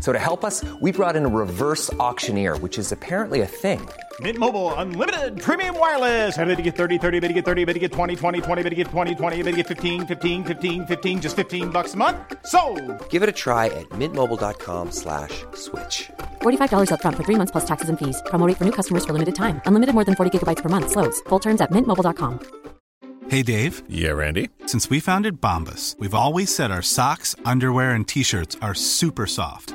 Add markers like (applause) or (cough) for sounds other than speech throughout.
So to help us, we brought in a reverse auctioneer, which is apparently a thing. Mint Mobile unlimited premium wireless. Ready to get 30, 30, bit to get 30, bit to get 20, 20, 20, bit to get 20, 20, bit to get 15, 15, 15, 15 just 15 bucks a month. So, Give it a try at mintmobile.com slash switch. $45 upfront for three months plus taxes and fees. Promo rate for new customers for limited time. Unlimited more than 40 gigabytes per month. Slows. Full terms at mintmobile.com. Hey, Dave. Yeah, Randy. Since we founded Bombus, we've always said our socks, underwear, and t shirts are super soft.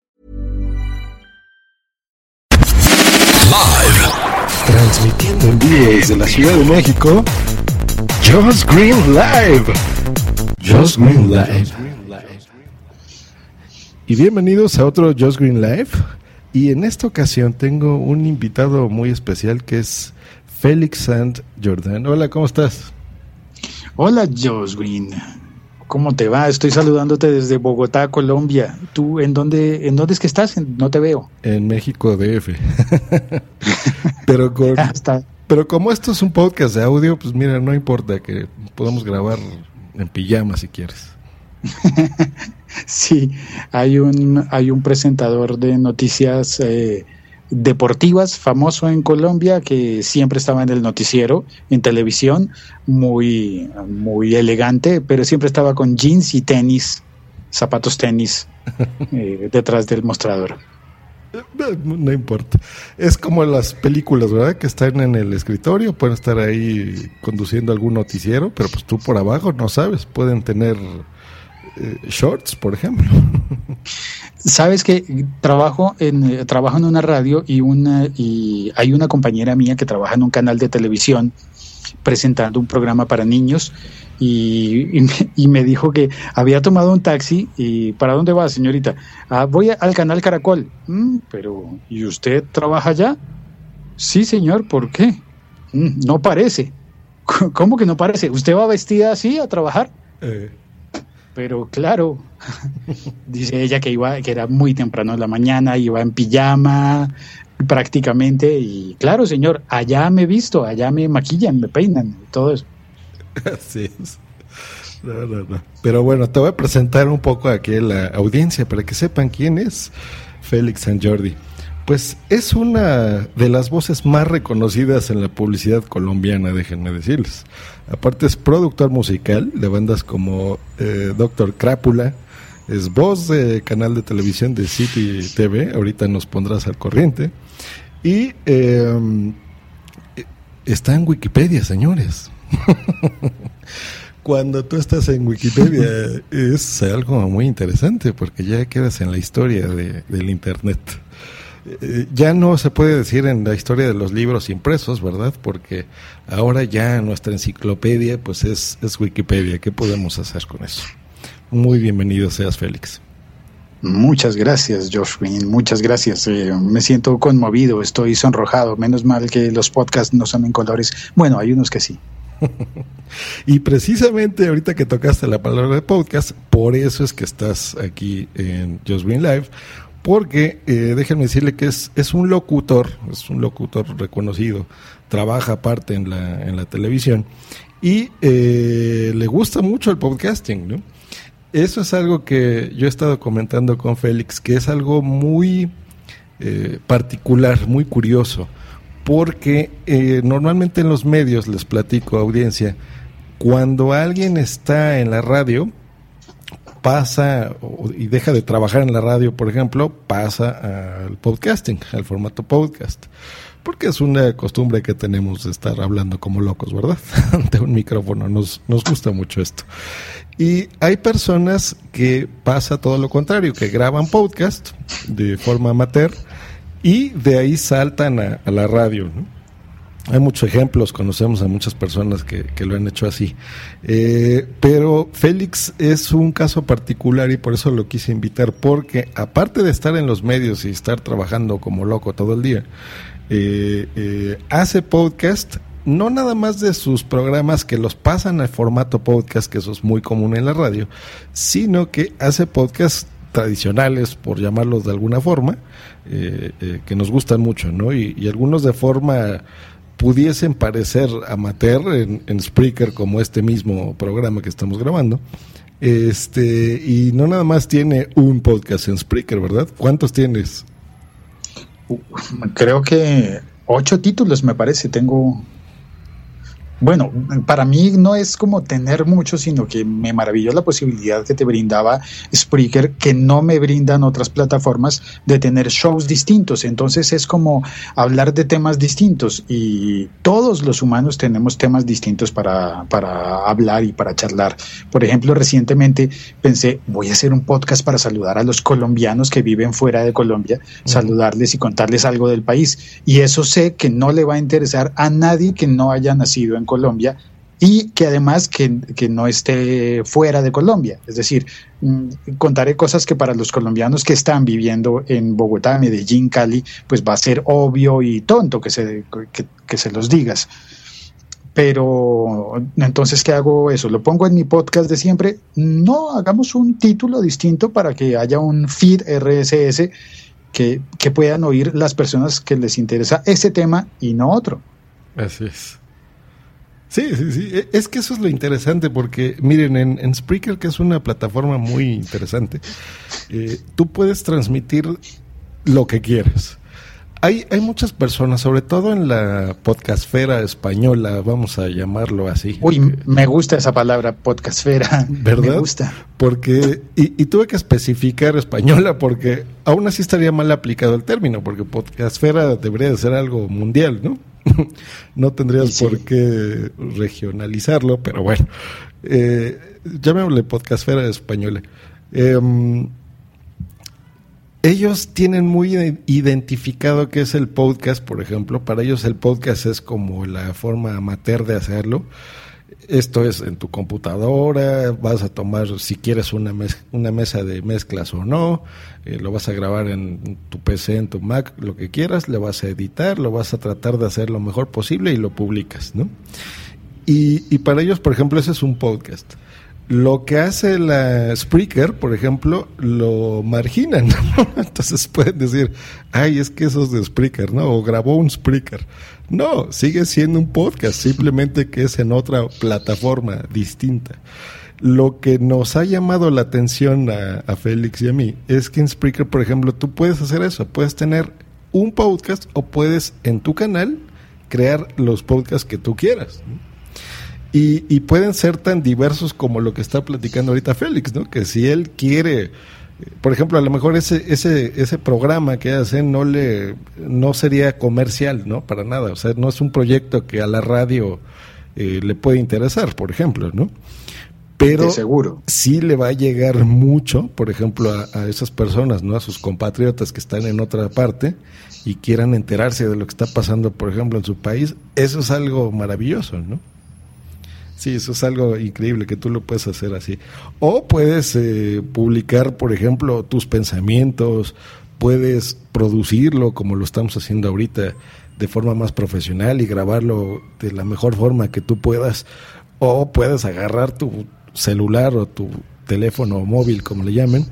Transmitiendo en vivo desde la Ciudad de México, Just Green Live. Just Green Live. Y bienvenidos a otro Just Green Live. Y en esta ocasión tengo un invitado muy especial que es Félix Sant Jordan. Hola, ¿cómo estás? Hola, Josh Green. ¿Cómo te va? Estoy saludándote desde Bogotá, Colombia. ¿Tú en dónde, en dónde es que estás? No te veo. En México DF. (laughs) pero, con- Hasta, pero como esto es un podcast de audio, pues mira, no importa que podamos grabar en pijama si quieres. (laughs) sí, hay un, hay un presentador de noticias eh, deportivas famoso en Colombia que siempre estaba en el noticiero, en televisión, muy, muy elegante, pero siempre estaba con jeans y tenis, zapatos tenis, (laughs) eh, detrás del mostrador. No, no importa. Es como las películas, ¿verdad? Que están en el escritorio, pueden estar ahí conduciendo algún noticiero, pero pues tú por abajo no sabes. Pueden tener eh, shorts, por ejemplo. (laughs) Sabes que trabajo en eh, trabajo en una radio y una y hay una compañera mía que trabaja en un canal de televisión presentando un programa para niños y, y me, y me dijo que había tomado un taxi y ¿para dónde va, señorita? "Ah, voy a- al canal Caracol. "Mm, pero ¿y usted trabaja allá? Sí, señor, ¿por qué? "Mm, no parece. (laughs) ¿Cómo que no parece? ¿Usted va vestida así a trabajar? Eh, Pero claro, (laughs) dice ella que iba, que era muy temprano en la mañana, iba en pijama prácticamente, y claro, señor, allá me visto, allá me maquillan, me peinan, todo eso. (laughs) así es. No, no, no. Pero bueno, te voy a presentar un poco aquí a la audiencia para que sepan quién es Félix San Jordi. Pues es una de las voces más reconocidas en la publicidad colombiana, déjenme decirles. Aparte es productor musical de bandas como eh, Doctor Crápula, es voz de canal de televisión de City TV, ahorita nos pondrás al corriente. Y eh, está en Wikipedia, señores. (laughs) Cuando tú estás en Wikipedia (laughs) es algo muy interesante porque ya quedas en la historia de- del Internet. Eh, ya no se puede decir en la historia de los libros impresos, ¿verdad? Porque ahora ya nuestra enciclopedia pues es, es Wikipedia. ¿Qué podemos hacer con eso? Muy bienvenido seas, Félix. Muchas gracias, Josh Green, muchas gracias. eh, me siento conmovido, estoy sonrojado. Menos mal que los podcasts no son en colores. Bueno, hay unos que sí. (laughs) Y precisamente ahorita que tocaste la palabra de podcast, por eso es que estás aquí en Green Live, porque eh, déjenme decirle que es, es un locutor, es un locutor reconocido, trabaja aparte en la, en la televisión y eh, le gusta mucho el podcasting, ¿no? Eso es algo que yo he estado comentando con Félix, que es algo muy eh, particular, muy curioso, porque normalmente en los medios, les platico audiencia, cuando alguien está en la radio, pasa y deja de trabajar en la radio, por ejemplo, pasa al podcasting, al formato podcast. Porque es una costumbre que tenemos de estar hablando como locos, ¿verdad? (laughs) Ante un micrófono. Nos, nos gusta mucho esto. Y hay personas que pasa todo lo contrario, que graban podcast de forma amateur y de ahí saltan a, a la radio, ¿no? Hay muchos ejemplos, conocemos a muchas personas que, que lo han hecho así. Eh, pero Félix es un caso particular y por eso lo quise invitar, porque aparte de estar en los medios y estar trabajando como loco todo el día, eh, eh, hace podcast, no nada más de sus programas que los pasan al formato podcast, que eso es muy común en la radio, sino que hace podcast tradicionales, por llamarlos de alguna forma, que nos gustan mucho, ¿no? Y algunos de forma pudiesen parecer amateur en, en Spreaker como este mismo programa que estamos grabando. Este, y no nada más tiene un podcast en Spreaker, ¿verdad? ¿Cuántos tienes? Creo que ocho títulos me parece. Tengo. Bueno, para mí no es como tener mucho, sino que me maravilló la posibilidad que te brindaba Spreaker, que no me brindan otras plataformas, de tener shows distintos. Entonces es como hablar de temas distintos y todos los humanos tenemos temas distintos para, para hablar y para charlar. Por ejemplo, recientemente pensé, voy a hacer un podcast para saludar a los colombianos que viven fuera de Colombia, saludarles y contarles algo del país. Y eso sé que no le va a interesar a nadie que no haya nacido en Colombia y que además que, que, no esté fuera de Colombia. Es decir, mm, contaré cosas que para los colombianos que están viviendo en Bogotá, Medellín, Cali, pues va a ser obvio y tonto que se, que, se los digas. Pero entonces, ¿qué hago eso? ¿Lo pongo en mi podcast de siempre? No, hagamos un título distinto para que haya un feed RSS que, que puedan oír las personas que les interesa ese tema y no otro. Así es. Sí, sí, sí. Es que eso es lo interesante porque, miren, en, en Spreaker, que es una plataforma muy interesante, eh, tú puedes transmitir lo que quieras. Hay, hay muchas personas, sobre todo en la podcastfera española, vamos a llamarlo así. Uy, me gusta esa palabra, podcastfera. (laughs) ¿Verdad? Me gusta. Porque, y, y, tuve que especificar española porque aún así estaría mal aplicado el término, porque podcastfera debería de ser algo mundial, ¿no? (laughs) no tendrías sí. por qué regionalizarlo, pero bueno, eh, llamémosle podcastfera española. Eh, ellos tienen muy identificado qué es el podcast, por ejemplo. Para ellos el podcast es como la forma amateur de hacerlo. Esto es en tu computadora, vas a tomar si quieres una, mez una mesa de mezclas o no, eh, lo vas a grabar en tu PC, en tu Mac, lo que quieras, lo vas a editar, lo vas a tratar de hacer lo mejor posible y lo publicas, ¿no? Y, para ellos, por ejemplo, ese es un podcast lo que hace la Spreaker, por ejemplo, lo marginan. (laughs) ¿no? Entonces pueden decir, ay, es que eso es de Spreaker, ¿no? O grabó un Spreaker. No, sigue siendo un podcast, simplemente que es en otra plataforma distinta. Lo que nos ha llamado la atención a, Félix y a mí es que en Spreaker, por ejemplo, tú puedes hacer eso, puedes tener un podcast o puedes en tu canal crear los podcasts que tú quieras. Y, y, pueden ser tan diversos como lo que está platicando ahorita Félix, ¿no? Que si él quiere, por ejemplo, a lo mejor ese ese ese programa que hace no le no sería comercial, ¿no? Para nada, o sea, no es un proyecto que a la radio eh, le puede interesar, por ejemplo, ¿no? Pero seguro. sí le va a llegar mucho, por ejemplo, a, a esas personas, ¿no? A sus compatriotas que están en otra parte y quieran enterarse de lo que está pasando, por ejemplo, en su país. Eso es algo maravilloso, ¿no? Sí, eso es algo increíble que tú lo puedes hacer así. O puedes eh, publicar, por ejemplo, tus pensamientos, puedes producirlo como lo estamos haciendo ahorita de forma más profesional y grabarlo de la mejor forma que tú puedas. O puedes agarrar tu celular o tu teléfono móvil, como le llamen,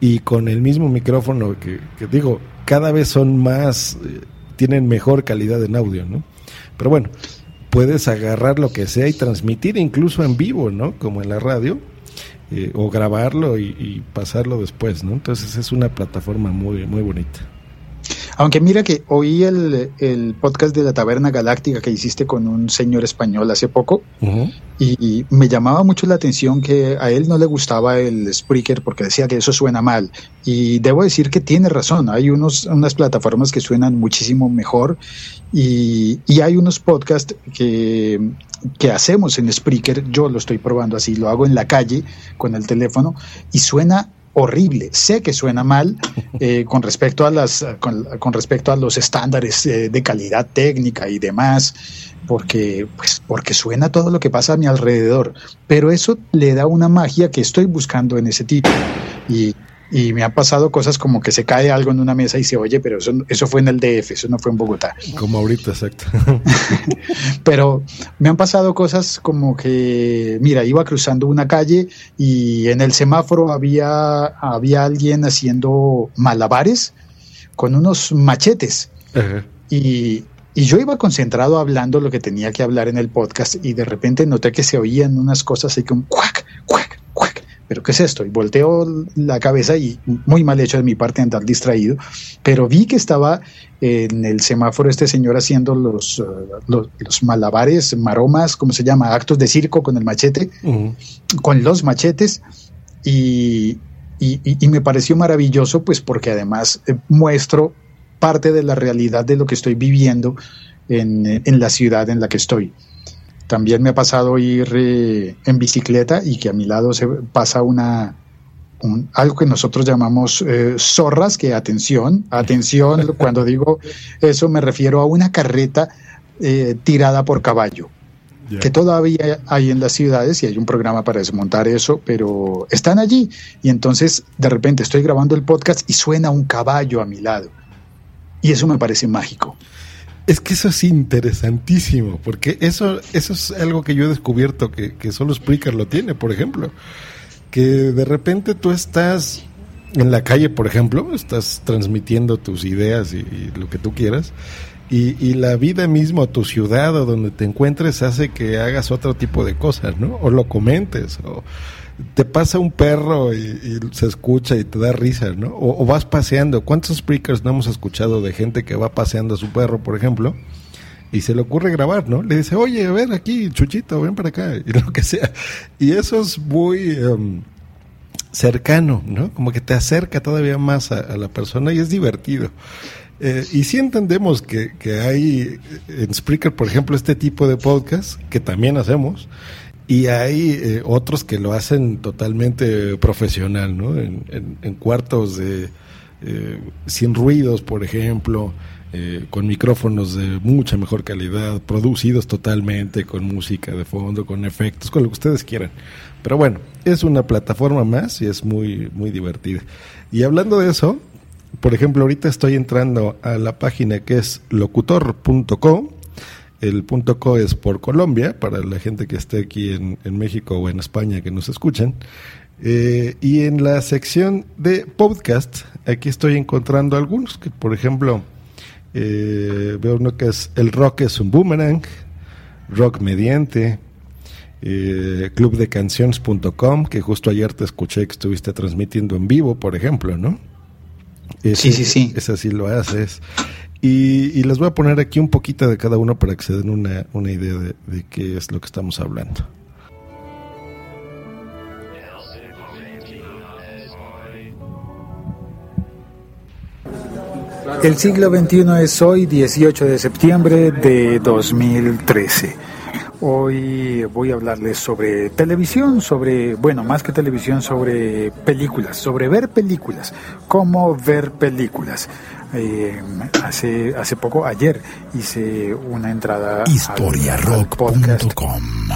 y con el mismo micrófono que, que digo, cada vez son más, eh, tienen mejor calidad en audio, ¿no? Pero bueno, puedes agarrar lo que sea y transmitir incluso en vivo, ¿no? Como en la radio, eh, o grabarlo y, y pasarlo después, ¿no? Entonces es una plataforma muy, muy bonita. Aunque mira que oí el, el, podcast de la Taberna Galáctica que hiciste con un señor español hace poco uh -huh. y, y, me llamaba mucho la atención que a él no le gustaba el Spreaker porque decía que eso suena mal. Y debo decir que tiene razón, hay unos, unas plataformas que suenan muchísimo mejor y, y hay unos podcasts que, que hacemos en Spreaker, yo lo estoy probando así, lo hago en la calle con el teléfono y suena horrible. Sé que suena mal (laughs) eh, con respecto a las con, con respecto a los estándares eh, de calidad técnica y demás, porque pues porque suena todo lo que pasa a mi alrededor. Pero eso le da una magia que estoy buscando en ese tipo y y me han pasado cosas como que se cae algo en una mesa y se oye, pero eso, eso fue en el DF, eso no fue en Bogotá. Como ahorita, exacto. (laughs) pero me han pasado cosas como que, mira, iba cruzando una calle y en el semáforo había, había alguien haciendo malabares con unos machetes. Y, y yo iba concentrado hablando lo que tenía que hablar en el podcast y de repente noté que se oían unas cosas así como cuac, cuac, cuac. ¿Pero qué es esto? Y volteo la cabeza y muy mal hecho de mi parte andar distraído, pero vi que estaba en el semáforo este señor haciendo los, uh, los, los, malabares, maromas, ¿cómo se llama? Actos de circo con el machete, uh -huh. con los machetes y, y, y, me pareció maravilloso pues porque además eh, muestro parte de la realidad de lo que estoy viviendo en, en la ciudad en la que estoy. También me ha pasado ir eh, en bicicleta y que a mi lado se pasa una un, algo que nosotros llamamos eh, zorras, que atención, atención, (laughs) cuando digo eso me refiero a una carreta eh, tirada por caballo. Yeah. que todavía hay en las ciudades y hay un programa para desmontar eso, pero están allí y entonces de repente estoy grabando el podcast y suena un caballo a mi lado y eso me parece mágico. Es que eso es interesantísimo, porque eso, eso es algo que yo he descubierto que, que solo Spreaker lo tiene, por ejemplo. Que de repente tú estás en la calle, por ejemplo, estás transmitiendo tus ideas y, y lo que tú quieras, y, y, la vida misma, tu ciudad o donde te encuentres, hace que hagas otro tipo de cosas, ¿no? O lo comentes, o te pasa un perro y, se escucha y te da risa, ¿no? O, vas paseando. ¿Cuántos speakers no hemos escuchado de gente que va paseando a su perro, por ejemplo? Y se le ocurre grabar, ¿no? Le dice, oye, a ver aquí, Chuchito, ven para acá, (laughs) y lo que sea. Y eso es muy um, cercano, ¿no? Como que te acerca todavía más a, a la persona y es divertido. Eh, y sí entendemos que, que, hay en Spreaker, por ejemplo, este tipo de podcast que también hacemos, y hay eh, otros que lo hacen totalmente profesional, ¿no? En, cuartos de eh, sin ruidos, por ejemplo, eh, con micrófonos de mucha mejor calidad, producidos totalmente, con música de fondo, con efectos, con lo que ustedes quieran. Pero bueno, es una plataforma más y es muy, muy divertida. Y hablando de eso, por ejemplo, ahorita estoy entrando a la página que es locutor.co. El punto .co es por Colombia, para la gente que esté aquí en, en México o en España que nos escuchan. Eh, y en la sección de podcast, aquí estoy encontrando algunos, que por ejemplo, eh, veo uno que es El Rock es un Boomerang, Rock Mediante, eh, clubdecanciones.com, que justo ayer te escuché que estuviste transmitiendo en vivo, por ejemplo, ¿no? Ese, sí, sí, sí. Ese sí lo haces. Y, y, les voy a poner aquí un poquito de cada uno para que se den una, una idea de, de, qué es lo que estamos hablando. El siglo XXI es hoy, 18 de septiembre de 2013. Hoy voy a hablarles sobre televisión, sobre, bueno, más que televisión, sobre películas, sobre ver películas, cómo ver películas. Eh, hace, hace poco, ayer, hice una entrada historiarock.com.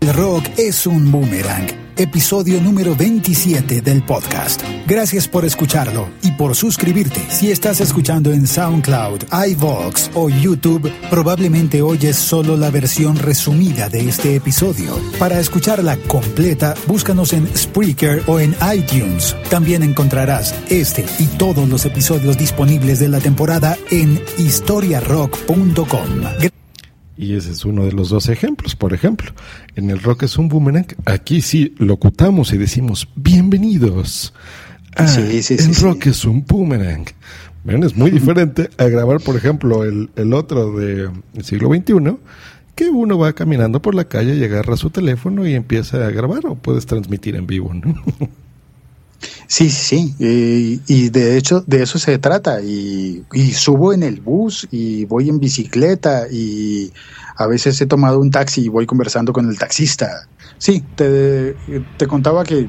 El rock es un boomerang episodio número 27 del podcast. Gracias por escucharlo y por suscribirte. Si estás escuchando en SoundCloud, iVoox o YouTube, probablemente oyes solo la versión resumida de este episodio. Para escucharla completa, búscanos en Spreaker o en iTunes. También encontrarás este y todos los episodios disponibles de la temporada en historiarock.com. Y ese es uno de los dos ejemplos. Por ejemplo, en el rock es un boomerang. Aquí sí locutamos y decimos bienvenidos. Ah, Sí, sí, sí, el rock es un boomerang. Ven, es muy (laughs) diferente a grabar, por ejemplo, el, el otro del siglo XXI, que uno va caminando por la calle y agarra su teléfono y empieza a grabar o puedes transmitir en vivo, ¿no? (laughs) Sí, sí, eh, y de hecho, de eso se trata. Y, subo en el bus y voy en bicicleta y a veces he tomado un taxi y voy conversando con el taxista. Sí, te, te contaba que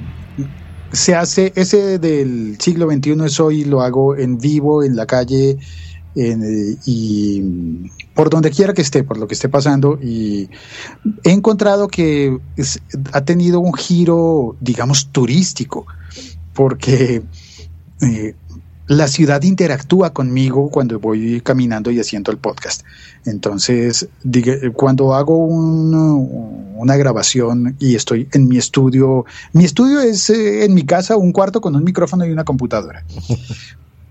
se hace ese del siglo XXI, es hoy, lo hago en vivo, en la calle, en, y por donde quiera que esté, por lo que esté pasando. Y he encontrado que ha tenido un giro, digamos, turístico porque eh, la ciudad interactúa conmigo cuando voy caminando y haciendo el podcast. Entonces, cuando hago un- una grabación y estoy en mi estudio, mi estudio es eh, en mi casa un cuarto con un micrófono y una computadora.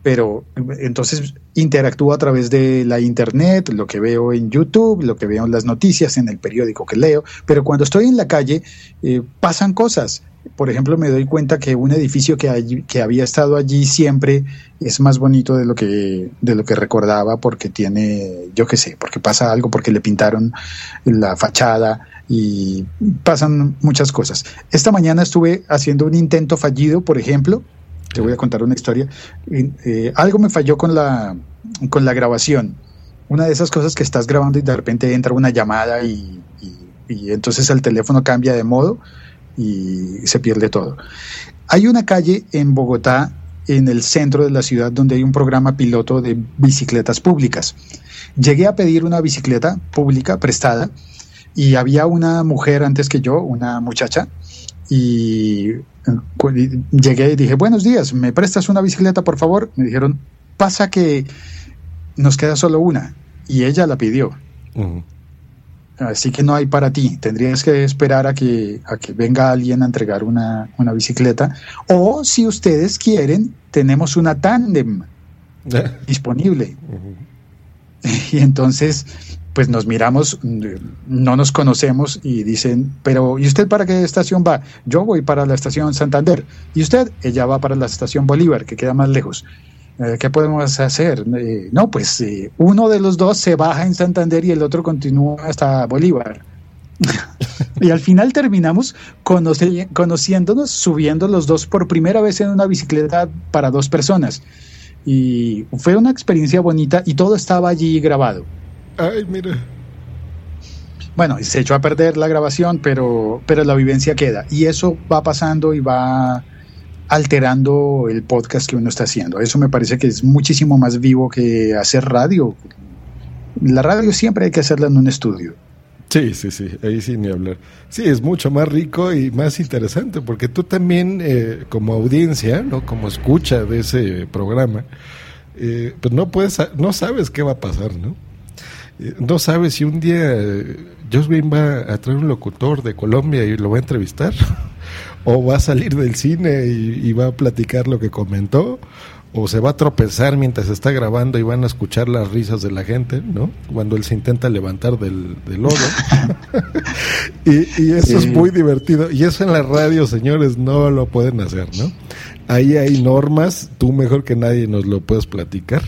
Pero entonces interactúo a través de la internet, lo que veo en YouTube, lo que veo en las noticias, en el periódico que leo. Pero cuando estoy en la calle, eh, pasan cosas. Por ejemplo, me doy cuenta que un edificio que, que había estado allí siempre es más bonito de lo que de lo que recordaba porque tiene, yo qué sé, porque pasa algo, porque le pintaron la fachada y pasan muchas cosas. Esta mañana estuve haciendo un intento fallido, por ejemplo, te voy a contar una historia. Eh, algo me falló con la, con la grabación. Una de esas cosas que estás grabando y de repente entra una llamada y, y- entonces el teléfono cambia de modo y se pierde todo. Hay una calle en Bogotá, en el centro de la ciudad, donde hay un programa piloto de bicicletas públicas. Llegué a pedir una bicicleta pública prestada y había una mujer antes que yo, una muchacha, y llegué y dije, buenos días, ¿me prestas una bicicleta, por favor? Me dijeron, pasa que nos queda solo una. Y ella la pidió. Así que no hay para ti. Tendrías que esperar a que, a que venga alguien a entregar una, una bicicleta. O si ustedes quieren, tenemos una tándem (laughs) disponible. (laughs) Y entonces, pues nos miramos, no nos conocemos y dicen, pero ¿y usted para qué estación va? Yo voy para la estación Santander. ¿Y usted? Ella va para la estación Bolívar, que queda más lejos. Eh, ¿Qué podemos hacer? Eh, no, pues eh, uno de los dos se baja en Santander y el otro continúa hasta Bolívar. (laughs) y al final terminamos conociéndonos, subiendo los dos por primera vez en una bicicleta para dos personas. Y fue una experiencia bonita y todo estaba allí grabado. Ay, mira. Bueno, se echó a perder la grabación, pero, pero la vivencia queda. Y eso va pasando y va alterando el podcast que uno está haciendo. Eso me parece que es muchísimo más vivo que hacer radio. La radio siempre hay que hacerla en un estudio. Sí, sí, sí, ahí sí ni hablar. Sí, es mucho más rico y más interesante porque tú también eh, como audiencia, no como escucha de ese programa, eh, pues no puedes, no sabes qué va a pasar, ¿no? No sabes si un día eh, Josh Green va a traer un locutor de Colombia y lo va a entrevistar, (laughs) o va a salir del cine y, y va a platicar lo que comentó, o se va a tropezar mientras está grabando y van a escuchar las risas de la gente, ¿no? Cuando él se intenta levantar del, del lodo. (laughs) y, y eso es muy divertido. Y eso en la radio, señores, no lo pueden hacer, ¿no? Ahí hay normas, tú mejor que nadie nos lo puedes platicar.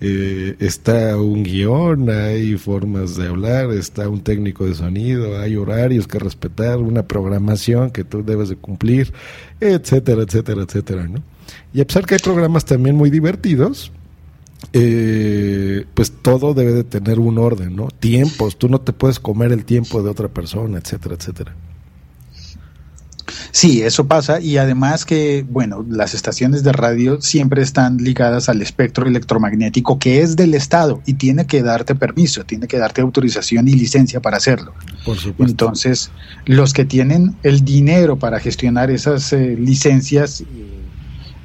Eh, está un guion, hay formas de hablar, está un técnico de sonido, hay horarios que respetar, una programación que tú debes de cumplir, etcétera, etcétera, etcétera, ¿no? Y a pesar que hay programas también muy divertidos, eh, pues todo debe de tener un orden, ¿no? Tiempos, tú no te puedes comer el tiempo de otra persona, etcétera, etcétera. Sí, eso pasa y además que, bueno, las estaciones de radio siempre están ligadas al espectro electromagnético que es del Estado y tiene que darte permiso, tiene que darte autorización y licencia para hacerlo. Por supuesto. Entonces, los que tienen el dinero para gestionar esas eh, licencias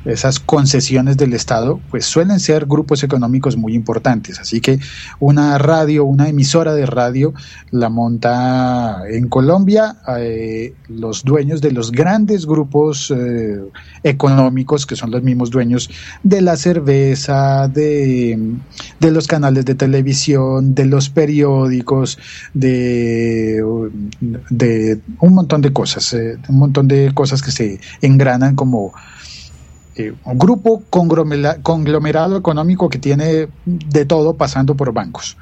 esas concesiones del Estado, pues suelen ser grupos económicos muy importantes. Así que una radio, una emisora de radio, la monta en Colombia eh, los dueños de los grandes grupos eh, económicos, que son los mismos dueños de la cerveza, de, de los canales de televisión, de los periódicos, de, de un montón de cosas, eh, un montón de cosas que se engranan como eh, un grupo conglomerado económico que tiene de todo pasando por bancos.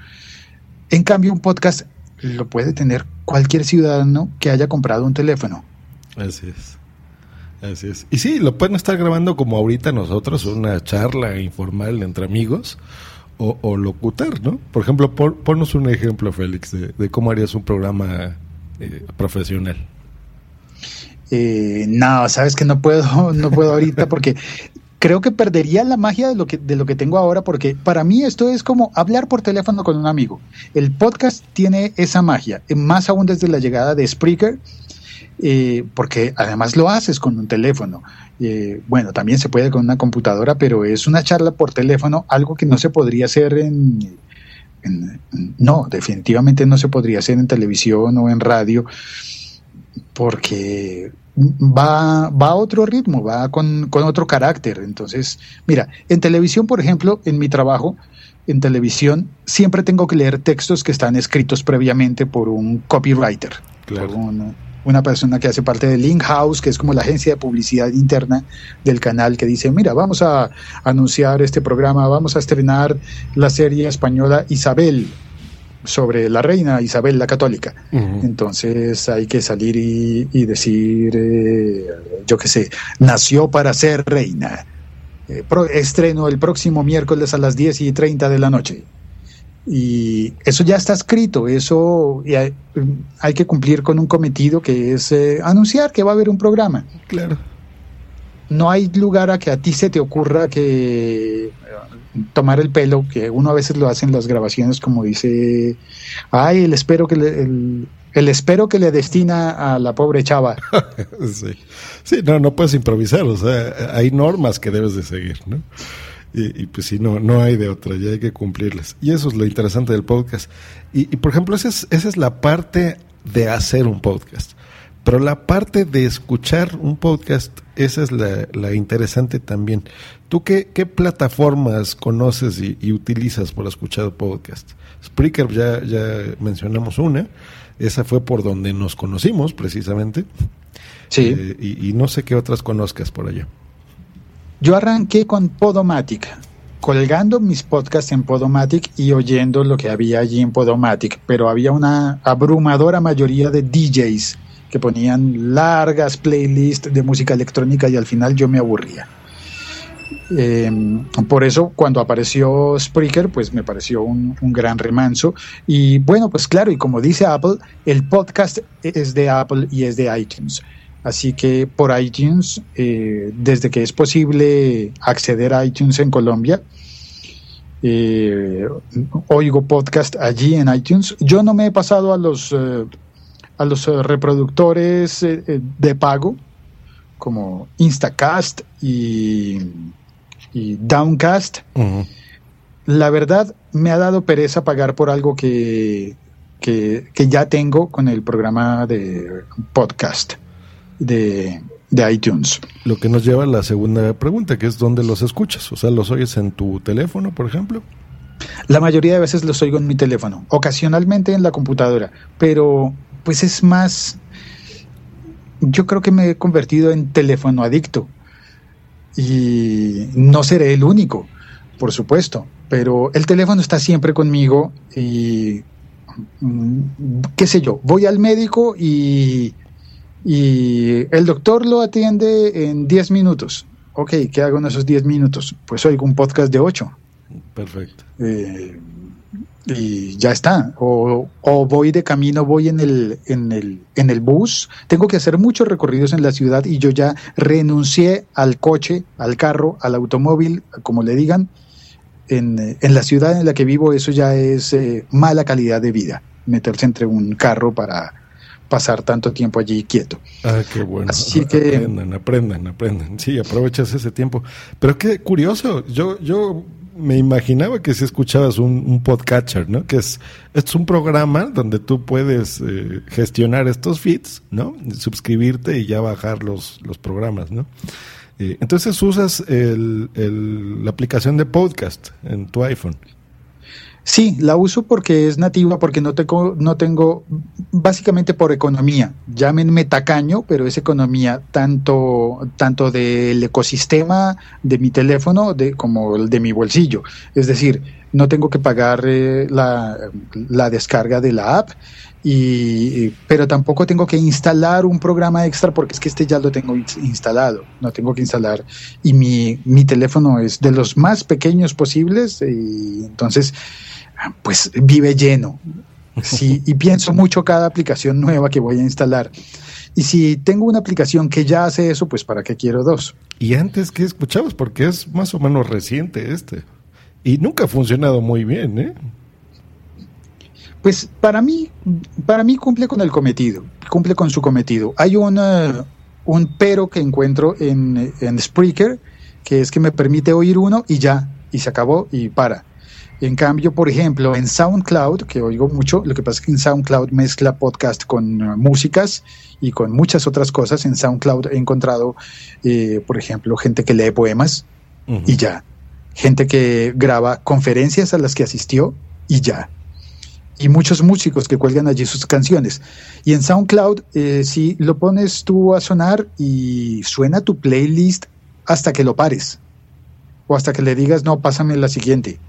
En cambio, un podcast lo puede tener cualquier ciudadano que haya comprado un teléfono. Así es. Así es. Y sí, lo pueden estar grabando como ahorita nosotros, una charla informal entre amigos o, locutar, ¿no? Por ejemplo, ponnos un ejemplo, Félix, de, cómo harías un programa eh, profesional. Eh, no, sabes que no puedo, (laughs) no puedo ahorita porque creo que perdería la magia de lo que de lo que tengo ahora porque para mí esto es como hablar por teléfono con un amigo. El podcast tiene esa magia, eh, más aún desde la llegada de Spreaker. Eh, porque además lo haces con un teléfono. bueno, también se puede con una computadora, pero es una charla por teléfono, algo que no se podría hacer en, no, definitivamente no se podría hacer en televisión o en radio, porque va, va a otro ritmo, va con, otro carácter. Entonces, mira, en televisión, por ejemplo, en mi trabajo, en televisión, siempre tengo que leer textos que están escritos previamente por un copywriter, por una persona que hace parte de Link House, que es como la agencia de publicidad interna del canal, que dice, mira, vamos a anunciar este programa, vamos a estrenar la serie española Isabel, sobre la reina Isabel la Católica. Entonces hay que salir y, decir, eh, yo qué sé, nació para ser reina. Eh, estreno el próximo miércoles a las 10 y 30 de la noche. Y eso ya está escrito, eso hay, hay, que cumplir con un cometido que es eh, anunciar que va a haber un programa. Claro. No hay lugar a que a ti se te ocurra que tomar el pelo, que uno a veces lo hace en las grabaciones, como dice, ay, el espero que le, el, espero que le destina a la pobre chava. (laughs) sí. sí, no, no puedes improvisar, o sea, hay normas que debes de seguir, ¿no? Y, pues si no, no hay de otra, ya hay que cumplirlas. Y eso es lo interesante del podcast. Y, y por ejemplo, esa es, esa es la parte de hacer un podcast. Pero la parte de escuchar un podcast, esa es la, interesante también. ¿Tú qué, qué plataformas conoces y, utilizas por escuchar podcast? Spreaker ya, ya mencionamos una, esa fue por donde nos conocimos precisamente. Sí. Eh, y, y, no sé qué otras conozcas por allá. Yo arranqué con Podomatic, colgando mis podcasts en Podomatic y oyendo lo que había allí en Podomatic, pero había una abrumadora mayoría de DJs que ponían largas playlists de música electrónica y al final yo me aburría. Em, por eso cuando apareció Spreaker, pues me pareció un, gran remanso. Y bueno, pues claro, y como dice Apple, el podcast es de Apple y es de iTunes. Así que por iTunes, eh, desde que es posible acceder a iTunes en Colombia, eh, oigo podcast allí en iTunes. Yo no me he pasado a los eh, a los reproductores de pago como Instacast y, Downcast. La verdad me ha dado pereza pagar por algo que, que, ya tengo con el programa de podcast de, de iTunes. Lo que nos lleva a la segunda pregunta, que es dónde los escuchas. O sea, ¿los oyes en tu teléfono, por ejemplo? La mayoría de veces los oigo en mi teléfono, ocasionalmente en la computadora, pero pues es más, yo creo que me he convertido en teléfono adicto y no seré el único, por supuesto, pero el teléfono está siempre conmigo y mm, qué sé yo, voy al médico y, y el doctor lo atiende en 10 minutos. Ok, ¿qué hago en esos 10 minutos? Pues oigo un podcast de 8. Perfecto. Eh, y ya está. O, o, voy de camino, voy en el, en, el, en el bus. Tengo que hacer muchos recorridos en la ciudad y yo ya renuncié al coche, al carro, al automóvil, como le digan. En, en la ciudad en la que vivo eso ya es eh, mala calidad de vida, meterse entre un carro para pasar tanto tiempo allí quieto. Ah, qué bueno. Así que aprendan, aprendan, aprendan. Sí, aprovechas ese tiempo. Pero qué curioso. Yo, yo me imaginaba que si escuchabas un, un podcatcher, ¿no? Que es, es un programa donde tú puedes eh, gestionar estos feeds, ¿no? Suscribirte y ya bajar los, los programas, ¿no? Eh, entonces usas el, el, la aplicación de podcast en tu iPhone. Sí, la uso porque es nativa, porque no tengo, no tengo, básicamente por economía. Llámenme tacaño, pero es economía tanto, tanto del ecosistema de mi teléfono de, como el de mi bolsillo. Es decir, no tengo que pagar eh, la, la descarga de la app, y, pero tampoco tengo que instalar un programa extra porque es que este ya lo tengo instalado, no tengo que instalar. Y mi, mi teléfono es de los más pequeños posibles y entonces pues vive lleno. Sí, (laughs) y pienso mucho cada aplicación nueva que voy a instalar. Y si tengo una aplicación que ya hace eso, pues ¿para qué quiero dos? ¿Y antes qué escuchabas? Porque es más o menos reciente este. Y nunca ha funcionado muy bien, ¿eh? Pues para mí, para mí cumple con el cometido, cumple con su cometido. Hay una, un pero que encuentro en, en Spreaker, que es que me permite oír uno y ya, y se acabó y para. En cambio, por ejemplo, en SoundCloud, que oigo mucho, lo que pasa es que en SoundCloud mezcla podcast con uh, músicas y con muchas otras cosas. En SoundCloud he encontrado, eh, por ejemplo, gente que lee poemas uh -huh. y ya. Gente que graba conferencias a las que asistió y ya y muchos músicos que cuelgan allí sus canciones. Y en SoundCloud, eh, si lo pones tú a sonar y suena tu playlist hasta que lo pares, o hasta que le digas, no, pásame la siguiente,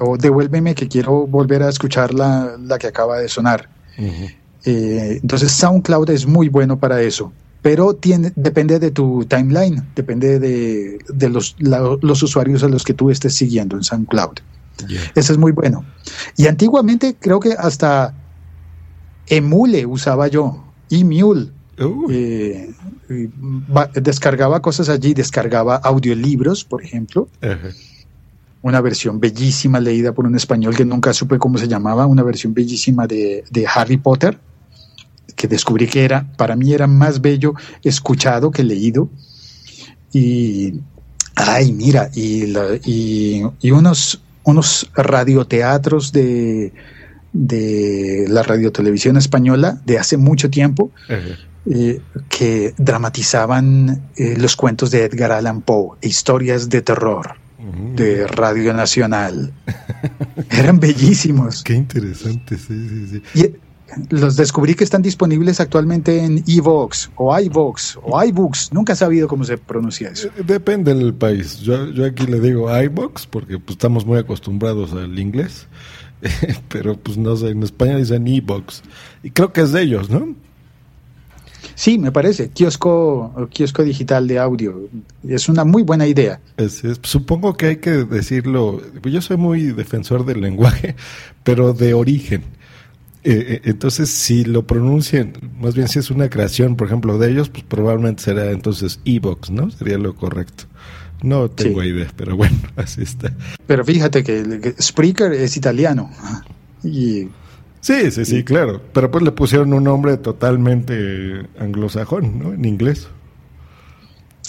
o devuélveme que quiero volver a escuchar la, la que acaba de sonar. Uh -huh. eh, entonces SoundCloud es muy bueno para eso. Pero tiene, depende de tu timeline, depende de, de los, la, los usuarios a los que tú estés siguiendo en SoundCloud. Yeah. Eso es muy bueno. Y antiguamente creo que hasta Emule usaba yo, Emule. Uh. Eh, descargaba cosas allí, descargaba audiolibros, por ejemplo. Uh -huh. Una versión bellísima leída por un español que nunca supe cómo se llamaba, una versión bellísima de, de Harry Potter, que descubrí que era, para mí era más bello escuchado que leído. Y, ay, mira, y, la, y, y unos unos radioteatros de, de la radiotelevisión española de hace mucho tiempo eh, que dramatizaban eh, los cuentos de Edgar Allan Poe, historias de terror. De Radio Nacional. (laughs) Eran bellísimos. Qué interesante, sí, sí, sí. Y, los descubrí que están disponibles actualmente en iVox o iVox o iBooks. Nunca he sabido cómo se pronuncia eso. Depende del país. Yo, yo aquí le digo iVox porque pues, estamos muy acostumbrados al inglés. (laughs) Pero pues no sé, en España dicen iVox. Y creo que es de ellos, ¿no? Sí, me parece. Kiosco, kiosco digital de audio. Es una muy buena idea. Es, es, supongo que hay que decirlo. Yo soy muy defensor del lenguaje, (laughs) pero de origen eh, entonces, si lo pronuncian, más bien si es una creación, por ejemplo, de ellos, pues probablemente será entonces Evox, ¿no? Sería lo correcto. No tengo sí. idea, pero bueno, (laughs) así está. Pero fíjate que, que Spreaker es italiano. Y, sí, sí, sí, y, claro. Pero pues le pusieron un nombre totalmente anglosajón, ¿no? En inglés.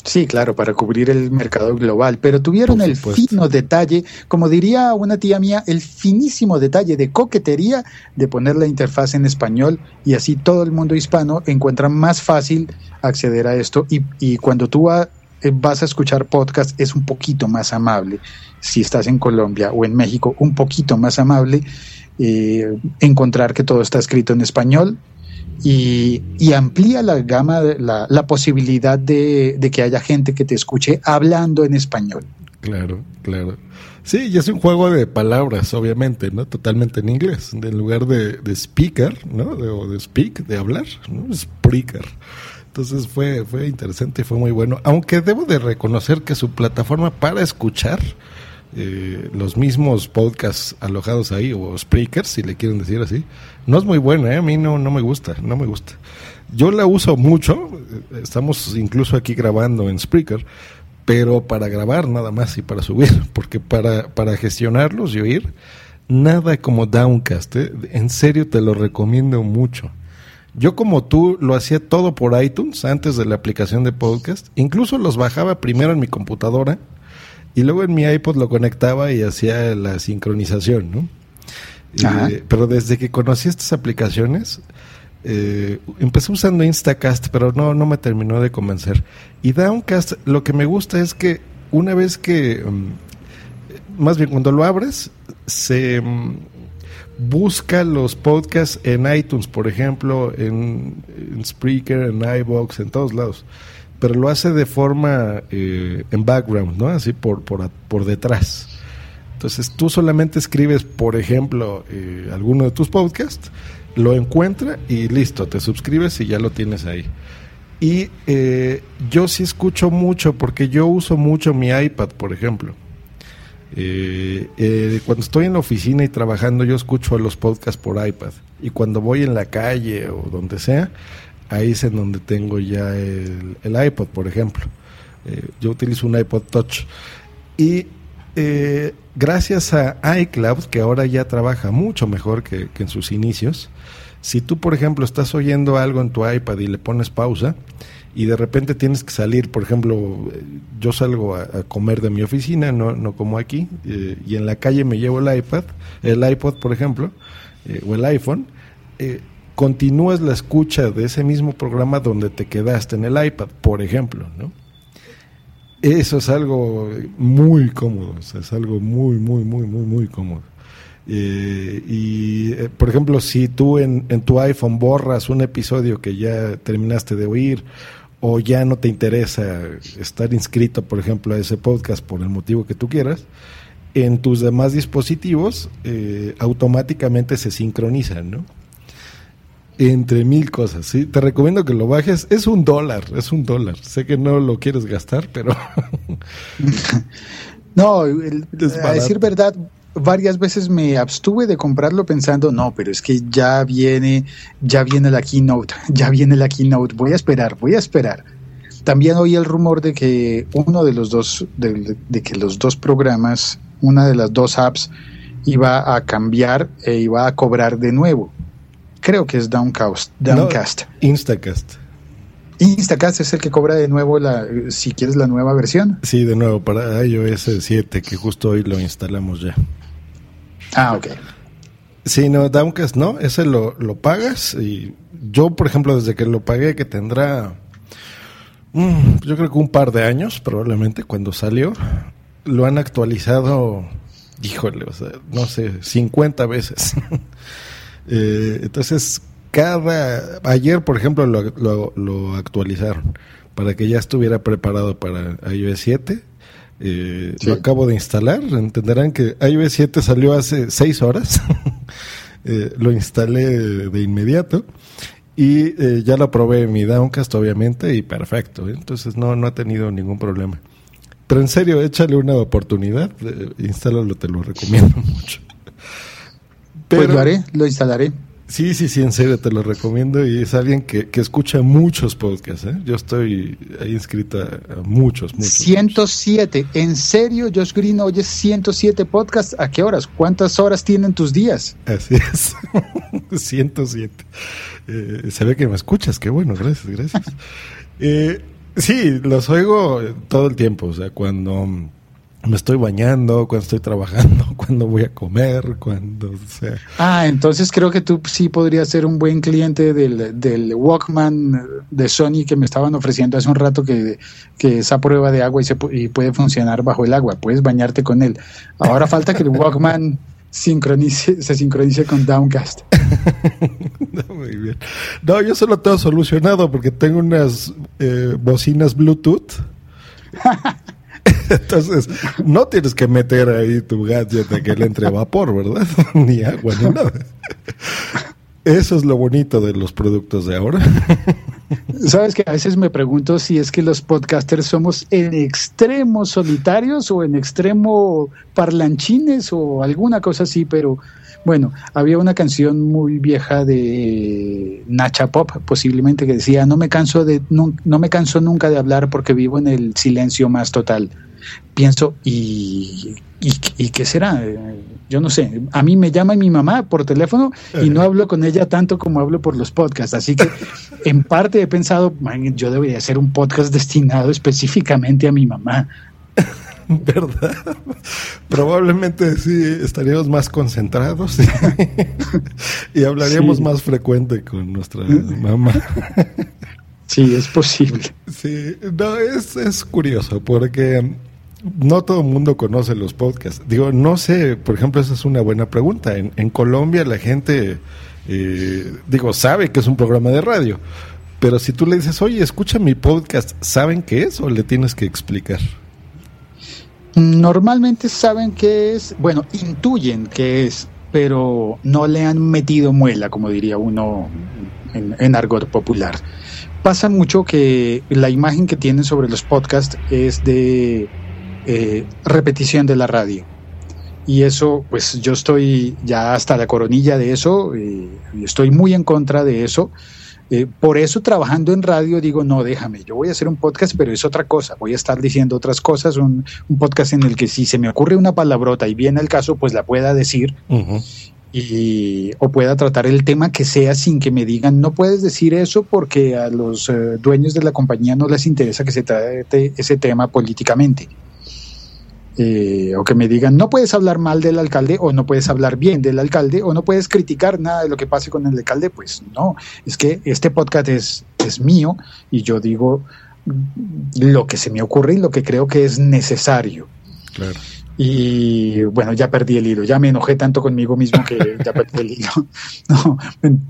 Sí, claro, para cubrir el mercado global, pero tuvieron el fino detalle, como diría una tía mía, el finísimo detalle de coquetería de poner la interfaz en español y así todo el mundo hispano encuentra más fácil acceder a esto y, y cuando tú eh, vas a escuchar podcast es un poquito más amable, si estás en Colombia o en México, un poquito más amable eh, encontrar que todo está escrito en español y, amplía la gama, la, posibilidad de, que haya gente que te escuche hablando en español. Claro, claro. Sí, y es un juego de palabras, obviamente, ¿no? Totalmente en inglés. En lugar de, de speaker, ¿no? De, o de speak, de hablar, ¿no? Spreaker. Entonces fue, fue interesante y fue muy bueno. Aunque debo de reconocer que su plataforma para escuchar eh, los mismos podcasts alojados ahí, o speakers, si le quieren decir así. No es muy buena, ¿eh? a mí no, no me gusta, no me gusta. Yo la uso mucho, eh, estamos incluso aquí grabando en Spreaker, pero para grabar nada más y para subir, (laughs) porque para, para gestionarlos y oír, nada como Downcast, ¿eh? en serio te lo recomiendo mucho. Yo como tú lo hacía todo por iTunes antes de la aplicación de podcast, incluso los bajaba primero en mi computadora y luego en mi iPod lo conectaba y hacía la sincronización, ¿no? Eh, pero desde que conocí estas aplicaciones, eh, empecé usando Instacast, pero no, no me terminó de convencer. Y Downcast, lo que me gusta es que una vez que, mm, más bien cuando lo abres, se mm, busca los podcasts en iTunes, por ejemplo, en, Spreaker, en iBox, en todos lados. Pero lo hace de forma eh, en background, ¿no? Así por, por, por detrás. Entonces tú solamente escribes, por ejemplo, eh, alguno de tus podcasts, lo encuentra y listo, te suscribes y ya lo tienes ahí. Y eh, yo sí escucho mucho porque yo uso mucho mi iPad, por ejemplo. Eh, cuando estoy en la oficina y trabajando, yo escucho los podcasts por iPad. Y cuando voy en la calle o donde sea, ahí es en donde tengo ya el, iPod, por ejemplo. yo utilizo un iPod Touch. Y eh, gracias a iCloud, que ahora ya trabaja mucho mejor que, en sus inicios, si tú, por ejemplo, estás oyendo algo en tu iPad y le pones pausa y de repente tienes que salir, por ejemplo, yo salgo a, comer de mi oficina, no, no como aquí, eh, y en la calle me llevo el iPad, el iPod, por ejemplo, eh, o el iPhone, continúas la escucha de ese mismo programa donde te quedaste en el iPad, por ejemplo, ¿no? Eso es algo muy cómodo, es algo muy, muy, muy, muy, muy cómodo. Eh, y, eh, por ejemplo, si tú en, en, tu iPhone borras un episodio que ya terminaste de oír o ya no te interesa estar inscrito, por ejemplo, a ese podcast por el motivo que tú quieras, en tus demás dispositivos eh, automáticamente se sincronizan, ¿no? Entre mil cosas. ¿sí? Te recomiendo que lo bajes. Es un dólar, es un dólar. Sé que no lo quieres gastar, pero... (laughs) no, (laughs) a decir verdad, varias veces me abstuve de comprarlo pensando, no, pero es que ya viene, ya viene la keynote, (laughs) ya viene la keynote, voy a esperar, voy a esperar. También oí el rumor de que uno de los dos, de, de que los dos programas, una de las dos apps, iba a cambiar e iba a cobrar de nuevo. Creo que es Downcast. Downcast. Instacast. Instacast es el que cobra de nuevo la, si quieres la nueva versión. Sí, de nuevo para iOS 7, que justo hoy lo instalamos ya. Ah, ok. Sí, no, Downcast no, ese lo, lo pagas y yo, por ejemplo, desde que lo pagué, que tendrá, mm, yo creo que un par de años probablemente cuando salió, lo han actualizado, híjole, o sea, no sé, 50 veces. (laughs) Eh, entonces, cada. Ayer, por ejemplo, lo, lo, actualizaron para que ya estuviera preparado para iOS 7. Eh, Lo acabo de instalar. Entenderán que iOS 7 salió hace 6 horas. (laughs) eh, lo instalé de inmediato. Y ya lo probé en mi Downcast, obviamente, y perfecto. Entonces no, no ha tenido ningún problema. Pero en serio, échale una oportunidad. Instálalo, te lo recomiendo (laughs) mucho pues lo haré, lo instalaré. Sí, sí, sí, en serio te lo recomiendo y es alguien que, escucha muchos podcasts. ¿eh? Yo estoy ahí inscrito a, muchos, muchos. 107, en serio, Josh Green oye 107 podcasts. ¿A qué horas? ¿Cuántas horas tienen tus días? Así es, (laughs) 107. Eh, se ve que me escuchas, qué bueno, gracias, gracias. (laughs) eh, sí, los oigo todo el tiempo, o sea, cuando me estoy bañando, cuando estoy trabajando, (laughs) cuando voy a comer, cuando sea. Ah, entonces creo que tú sí podrías ser un buen cliente del, del Walkman de Sony que me estaban ofreciendo hace un rato que, que esa prueba de agua y, se, y puede funcionar bajo el agua, puedes bañarte con él. Ahora falta que el Walkman sincronice, se sincronice con Downcast. (laughs) Muy bien. No, yo solo tengo solucionado porque tengo unas eh, bocinas Bluetooth. (laughs) (laughs) Entonces, no tienes que meter ahí tu gadget de que le entre vapor, ¿verdad? (laughs) ni agua, ni nada. Eso es lo bonito de los productos de ahora. Sabes que a veces me pregunto si es que los podcasters somos en extremo solitarios o en extremo parlanchines o alguna cosa así, pero bueno, había una canción muy vieja de Nacha Pop, posiblemente, que decía, no me canso de, no me canso nunca de hablar porque vivo en el silencio más total. Pienso, ¿y, y, qué será? Yo no sé. A mí me llama mi mamá por teléfono y no hablo con ella tanto como hablo por los podcasts. Así que (laughs) en parte he pensado, yo debería hacer un podcast destinado específicamente a mi mamá. (laughs) ¿Verdad? Probablemente sí estaríamos más concentrados y, (laughs) hablaríamos más frecuente con nuestra mamá. Sí, es posible. Sí, no, es, es curioso porque no todo el mundo conoce los podcasts. Digo, no sé, por ejemplo, esa es una buena pregunta. En, Colombia la gente, eh, digo, sabe que es un programa de radio, pero si tú le dices, oye, escucha mi podcast, ¿saben qué es o le tienes que explicar? Normalmente saben qué es, bueno, intuyen qué es, pero no le han metido muela, como diría uno en, en argot popular. Pasa mucho que la imagen que tienen sobre los podcasts es de eh, repetición de la radio. Y eso, pues yo estoy ya hasta la coronilla de eso, eh, estoy muy en contra de eso. Eh, por eso trabajando en radio digo, no, déjame, yo voy a hacer un podcast, pero es otra cosa, voy a estar diciendo otras cosas, un, podcast en el que si se me ocurre una palabrota y viene el caso, pues la pueda decir. Y, o pueda tratar el tema que sea sin que me digan no puedes decir eso porque a los dueños de la compañía no les interesa que se trate ese tema políticamente. Eh, o que me digan no puedes hablar mal del alcalde o no puedes hablar bien del alcalde o no puedes criticar nada de lo que pase con el alcalde, pues no, es que este podcast es, es mío y yo digo lo que se me ocurre y lo que creo que es necesario. Claro. Y bueno, ya perdí el hilo, ya me enojé tanto conmigo mismo que ya perdí el hilo. (laughs)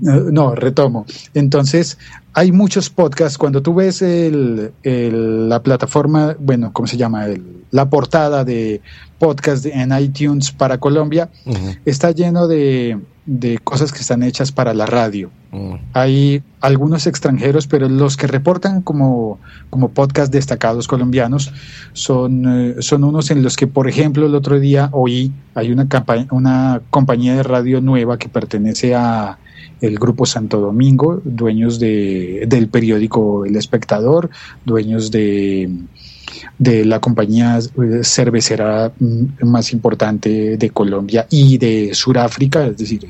No, no, retomo. Entonces, hay muchos podcasts. Cuando tú ves el, la plataforma, bueno, ¿cómo se llama? El, la portada de podcast en iTunes para Colombia, está lleno de, de cosas que están hechas para la radio. Mm. Hay algunos extranjeros, pero los que reportan como, como podcast destacados colombianos son, eh, son unos en los que, por ejemplo, el otro día oí, hay una, una compañía de radio nueva que pertenece a el Grupo Santo Domingo, dueños de, del periódico El Espectador, dueños de de la compañía eh, cervecera mm, más importante de Colombia y de Sudáfrica, es decir,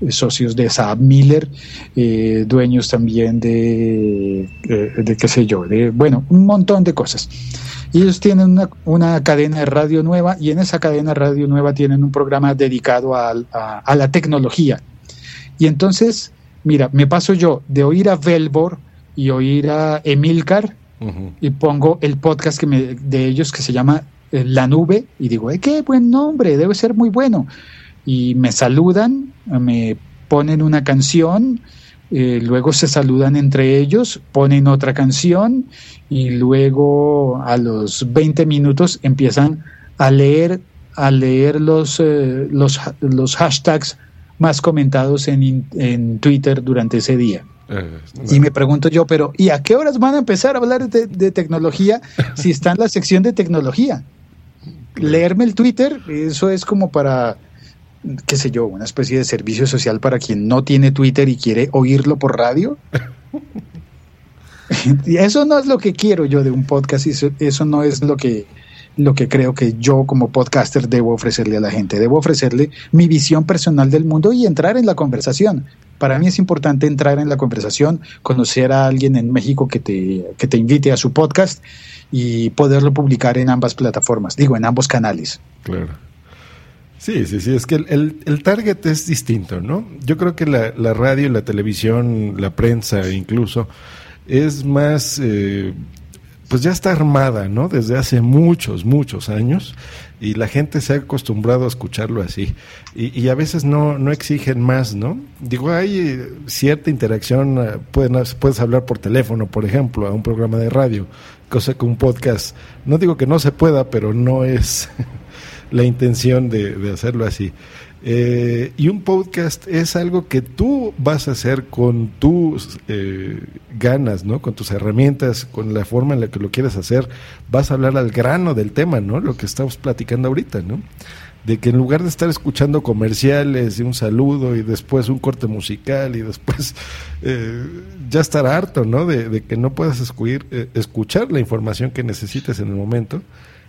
eh, socios de Saab Miller, eh, dueños también de, qué sé yo, de, bueno, un montón de cosas. ellos tienen una, una, cadena de radio nueva y en esa cadena de radio nueva tienen un programa dedicado a, la tecnología. Y entonces, mira, me paso yo de oír a Velbor y oír a Emilcar, y pongo el podcast que me, de ellos que se llama eh, La Nube y digo, eh, qué buen nombre, debe ser muy bueno. Y me saludan, me ponen una canción, eh, luego se saludan entre ellos, ponen otra canción y luego a los 20 minutos empiezan a leer, a leer los, los, los hashtags más comentados en, en Twitter durante ese día. Eh, y me pregunto yo, pero ¿y a qué horas van a empezar a hablar de, tecnología (laughs) si está en la sección de tecnología? Leerme el Twitter, eso es como para, qué sé yo, una especie de servicio social para quien no tiene Twitter y quiere oírlo por radio. (laughs) eso no es lo que quiero yo de un podcast, eso, eso no es lo que, lo que creo que yo como podcaster debo ofrecerle a la gente. Debo ofrecerle mi visión personal del mundo y entrar en la conversación. Para mí es importante entrar en la conversación, conocer a alguien en México que te, que te invite a su podcast y poderlo publicar en ambas plataformas, digo, en ambos canales. Claro. Sí, sí, sí, es que el, el, target es distinto, ¿no? Yo creo que la, la, radio, la televisión, la prensa incluso, es más eh, pues ya está armada, ¿no? Desde hace muchos, muchos años y la gente se ha acostumbrado a escucharlo así y, a veces no, no exigen más, ¿no? Digo, hay eh, cierta interacción, eh, puedes, puedes hablar por teléfono, por ejemplo, a un programa de radio, cosa que un podcast, no digo que no se pueda, pero no es (laughs) la intención de, de hacerlo así. Eh, y un podcast es algo que tú vas a hacer con tus eh, ganas, ¿no? Con tus herramientas, con la forma en la que lo quieres hacer. Vas a hablar al grano del tema, ¿no? Lo que estamos platicando ahorita, ¿no? De que en lugar de estar escuchando comerciales y un saludo y después un corte musical y después (laughs) eh, ya estar harto, ¿no? De, de que no puedas escuchar, escuchar la información que necesites en el momento.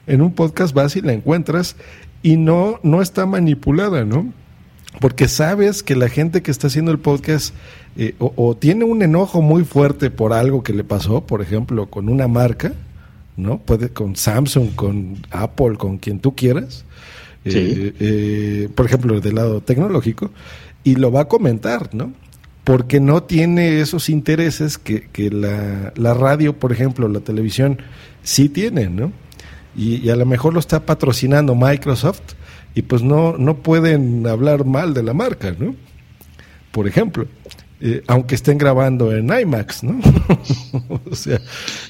En un podcast vas y la encuentras y no, no está manipulada, ¿no? Porque sabes que la gente que está haciendo el podcast eh, o, o, tiene un enojo muy fuerte por algo que le pasó, por ejemplo, con una marca, ¿no? Puede con Samsung, con Apple, con quien tú quieras, Sí. eh, eh, por ejemplo, del lado tecnológico, y lo va a comentar, ¿no? Porque no tiene esos intereses que, que la, la radio, por ejemplo, la televisión, sí tienen, ¿no? Y, a lo mejor lo está patrocinando Microsoft y pues no, no pueden hablar mal de la marca, ¿no? Por ejemplo, eh, aunque estén grabando en IMAX, ¿no? (laughs) o sea,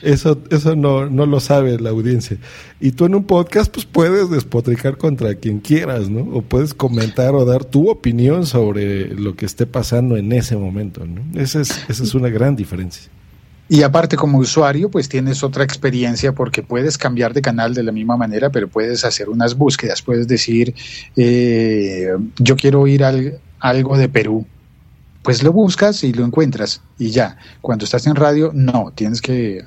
eso, eso no, no lo sabe la audiencia. Y tú en un podcast pues puedes despotricar contra quien quieras, ¿no? O puedes comentar o dar tu opinión sobre lo que esté pasando en ese momento, ¿no? Esa es, esa es una gran diferencia. Y aparte como usuario, pues tienes otra experiencia porque puedes cambiar de canal de la misma manera, pero puedes hacer unas búsquedas, puedes decir, eh, yo quiero ir al, algo de Perú. Pues lo buscas y lo encuentras y ya. Cuando estás en radio, no, tienes que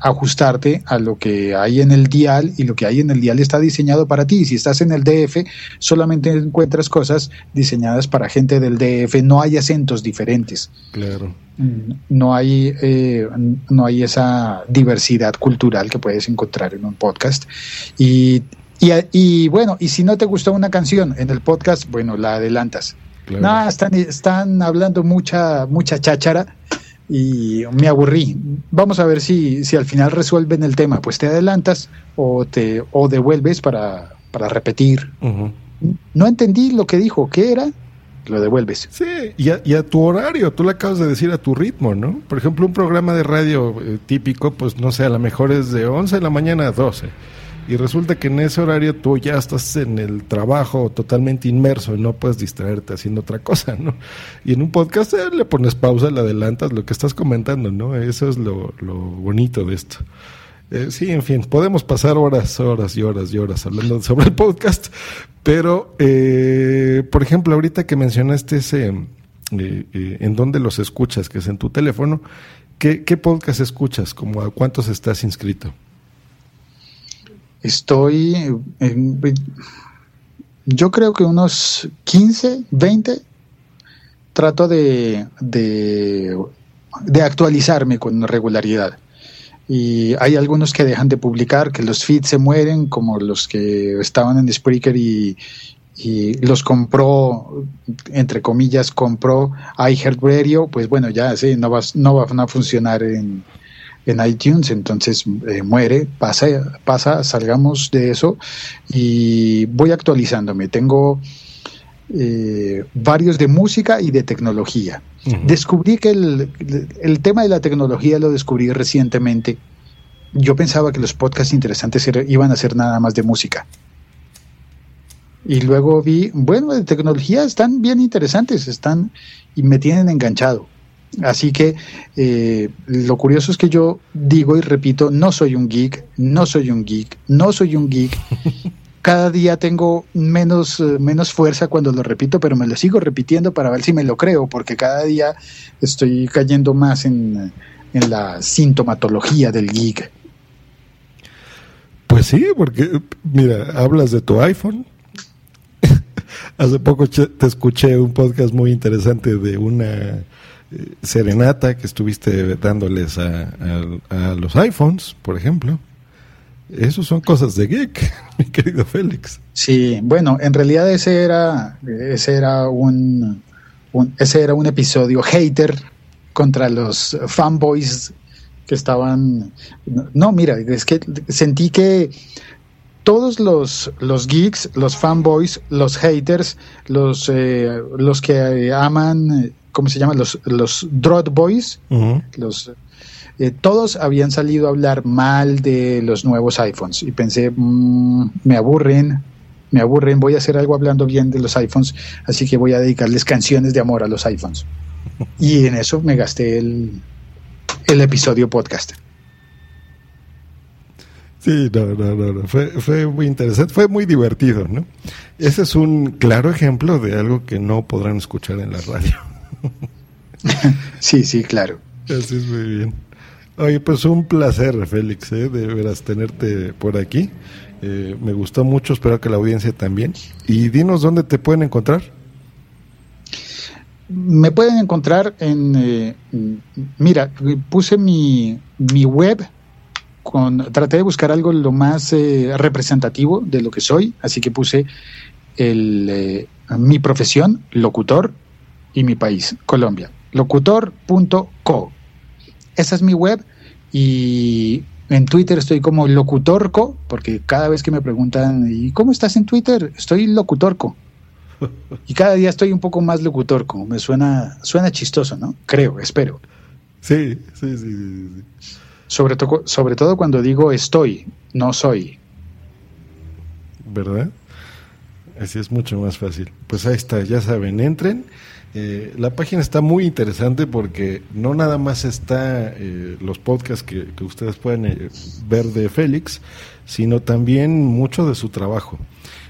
ajustarte a lo que hay en el dial y lo que hay en el dial está diseñado para ti. Si estás en el DF, solamente encuentras cosas diseñadas para gente del DF, no hay acentos diferentes. Claro no hay eh, no hay esa diversidad cultural que puedes encontrar en un podcast y, y, y, bueno y si no te gustó una canción en el podcast bueno la adelantas claro. no están están hablando mucha mucha cháchara y me aburrí vamos a ver si si al final resuelven el tema pues te adelantas o te o devuelves para para repetir uh -huh. no entendí lo que dijo qué era lo devuelves. Sí, y a, y a, tu horario, tú le acabas de decir a tu ritmo, ¿no? Por ejemplo, un programa de radio eh, típico, pues no sé, a lo mejor es de 11 de la mañana a 12. Y resulta que en ese horario tú ya estás en el trabajo totalmente inmerso y no puedes distraerte haciendo otra cosa, ¿no? Y en un podcast le pones pausa, le adelantas lo que estás comentando, ¿no? Eso es lo, lo bonito de esto. Eh, sí, en fin, podemos pasar horas, horas y horas y horas hablando sobre el podcast, pero, eh, por ejemplo, ahorita que mencionaste ese, eh, en dónde los escuchas, que es en tu teléfono, ¿qué, qué podcast escuchas? ¿Como a cuántos estás inscrito? Estoy, en, yo creo que unos 15, 20, trato de, de, de actualizarme con regularidad. Y hay algunos que dejan de publicar, que los feeds se mueren, como los que estaban en Spreaker y, y los compró, entre comillas, compró iHeartRadio, pues bueno, ya sí, no, va, no van a funcionar en, en iTunes, entonces eh, muere, pasa, pasa, salgamos de eso y voy actualizándome. Tengo eh, varios de música y de tecnología. Uh -huh. Descubrí que el, el, tema de la tecnología lo descubrí recientemente. Yo pensaba que los podcasts interesantes iban a ser nada más de música. Y luego vi, bueno, de tecnología están bien interesantes, están y me tienen enganchado. Así que eh, lo curioso es que yo digo y repito, no soy un geek, no soy un geek, no soy un geek. (laughs) cada día tengo menos, uh, menos fuerza cuando lo repito, pero me lo sigo repitiendo para ver si me lo creo, porque cada día estoy cayendo más en, en la sintomatología del geek. Pues sí, porque mira, hablas de tu iPhone. (laughs) Hace poco te escuché un podcast muy interesante de una eh, serenata que estuviste dándoles a, los iPhones, por ejemplo. Esos son cosas de geek, (laughs) mi querido Félix. Sí, bueno, en realidad ese era, ese era un, un, ese era un episodio hater contra los fanboys que estaban. No, mira, es que sentí que todos los, los geeks, los fanboys, los haters, los, eh, los que aman, ¿cómo se llama? Los, los Drot Boys, uh -huh. los eh, todos habían salido a hablar mal de los nuevos iPhones y pensé, mmm, me aburren, me aburren, voy a hacer algo hablando bien de los iPhones, así que voy a dedicarles canciones de amor a los iPhones. (laughs) Y en eso me gasté el, el episodio podcast. Sí, no, no, no, Fue, fue muy interesante, fue muy divertido, ¿no? Ese es un claro ejemplo de algo que no podrán escuchar en la radio. (laughs) sí, sí, claro. Así es muy bien. Oye, pues un placer, Félix, ¿eh? de veras tenerte por aquí. Eh, me gustó mucho, espero que la audiencia también. Y dinos dónde te pueden encontrar. Me pueden encontrar en, eh, mira, puse mi, mi web, con, traté de buscar algo lo más eh, representativo de lo que soy, así que puse el, mi profesión, locutor, y mi país, Colombia. Locutor.co. Esa es mi web y en Twitter estoy como locutorco, porque cada vez que me preguntan, ¿y cómo estás en Twitter? Estoy locutorco. Y cada día estoy un poco más locutorco. Me suena, suena chistoso, ¿no? Creo, espero. Sí, sí, sí, sí. Sobre, todo sobre todo cuando digo estoy, no soy. ¿Verdad? Así es mucho más fácil. Pues ahí está, ya saben, entren eh, la página está muy interesante porque no nada más está eh, los podcasts que, ustedes pueden eh, ver de Félix, sino también mucho de su trabajo.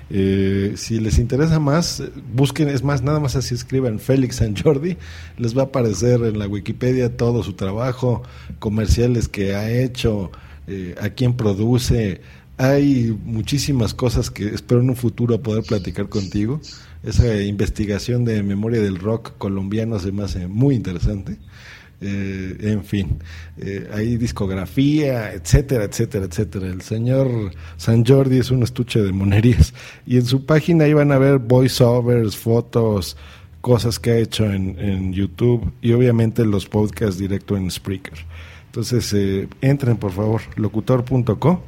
si les interesa más, busquen, es más, nada más así escriban Félix San Jordi, les va a aparecer en la Wikipedia todo su trabajo, comerciales que ha hecho, a quién produce. Hay muchísimas cosas que espero en un futuro poder platicar contigo esa investigación de memoria del rock colombiano se me hace muy interesante. Eh, en fin, eh, hay discografía, etcétera, etcétera, etcétera. El señor San Jordi es un estuche de monerías y en su página van a ver voiceovers, fotos, cosas que ha hecho en, YouTube y obviamente los podcasts directo en Spreaker. Entonces, eh, entren por favor, locutor.co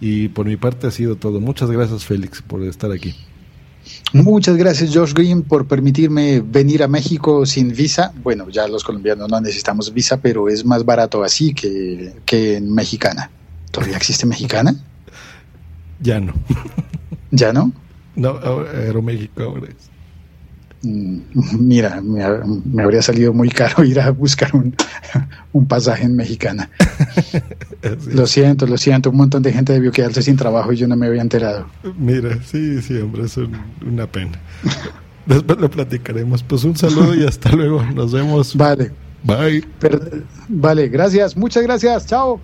y por mi parte ha sido todo. Muchas gracias Félix por estar aquí. Muchas gracias, Josh Green, por permitirme venir a México sin visa. Bueno, ya los colombianos no necesitamos visa, pero es más barato así que, que en Mexicana. ¿Todavía existe Mexicana? Ya no. ¿Ya no? No, Aeroméxico ahora es. Mm, mira, me, habría salido muy caro (laughs) ir a buscar un, pasaje en Mexicana. (laughs) lo siento, lo siento. Un montón de gente debió quedarse sin trabajo y yo no me había enterado. Mira, sí, sí, hombre, es una pena. Después lo platicaremos. Pues un saludo y hasta luego. Nos vemos. Vale. Bye. vale, gracias. Muchas gracias. Chao.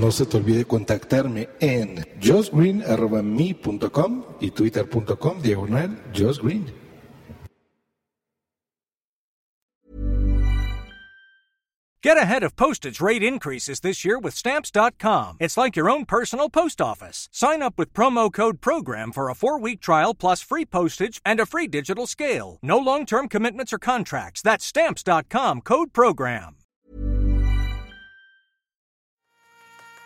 No se te olvide contactarme en josgreen.me.com y twitter.com diagonal josgreen. Get ahead of postage rate increases this year with stamps.com. It's like your own personal post office. Sign up with promo code PROGRAM for a four week trial plus free postage and a free digital scale. No long term commitments or contracts. That's stamps.com code PROGRAM.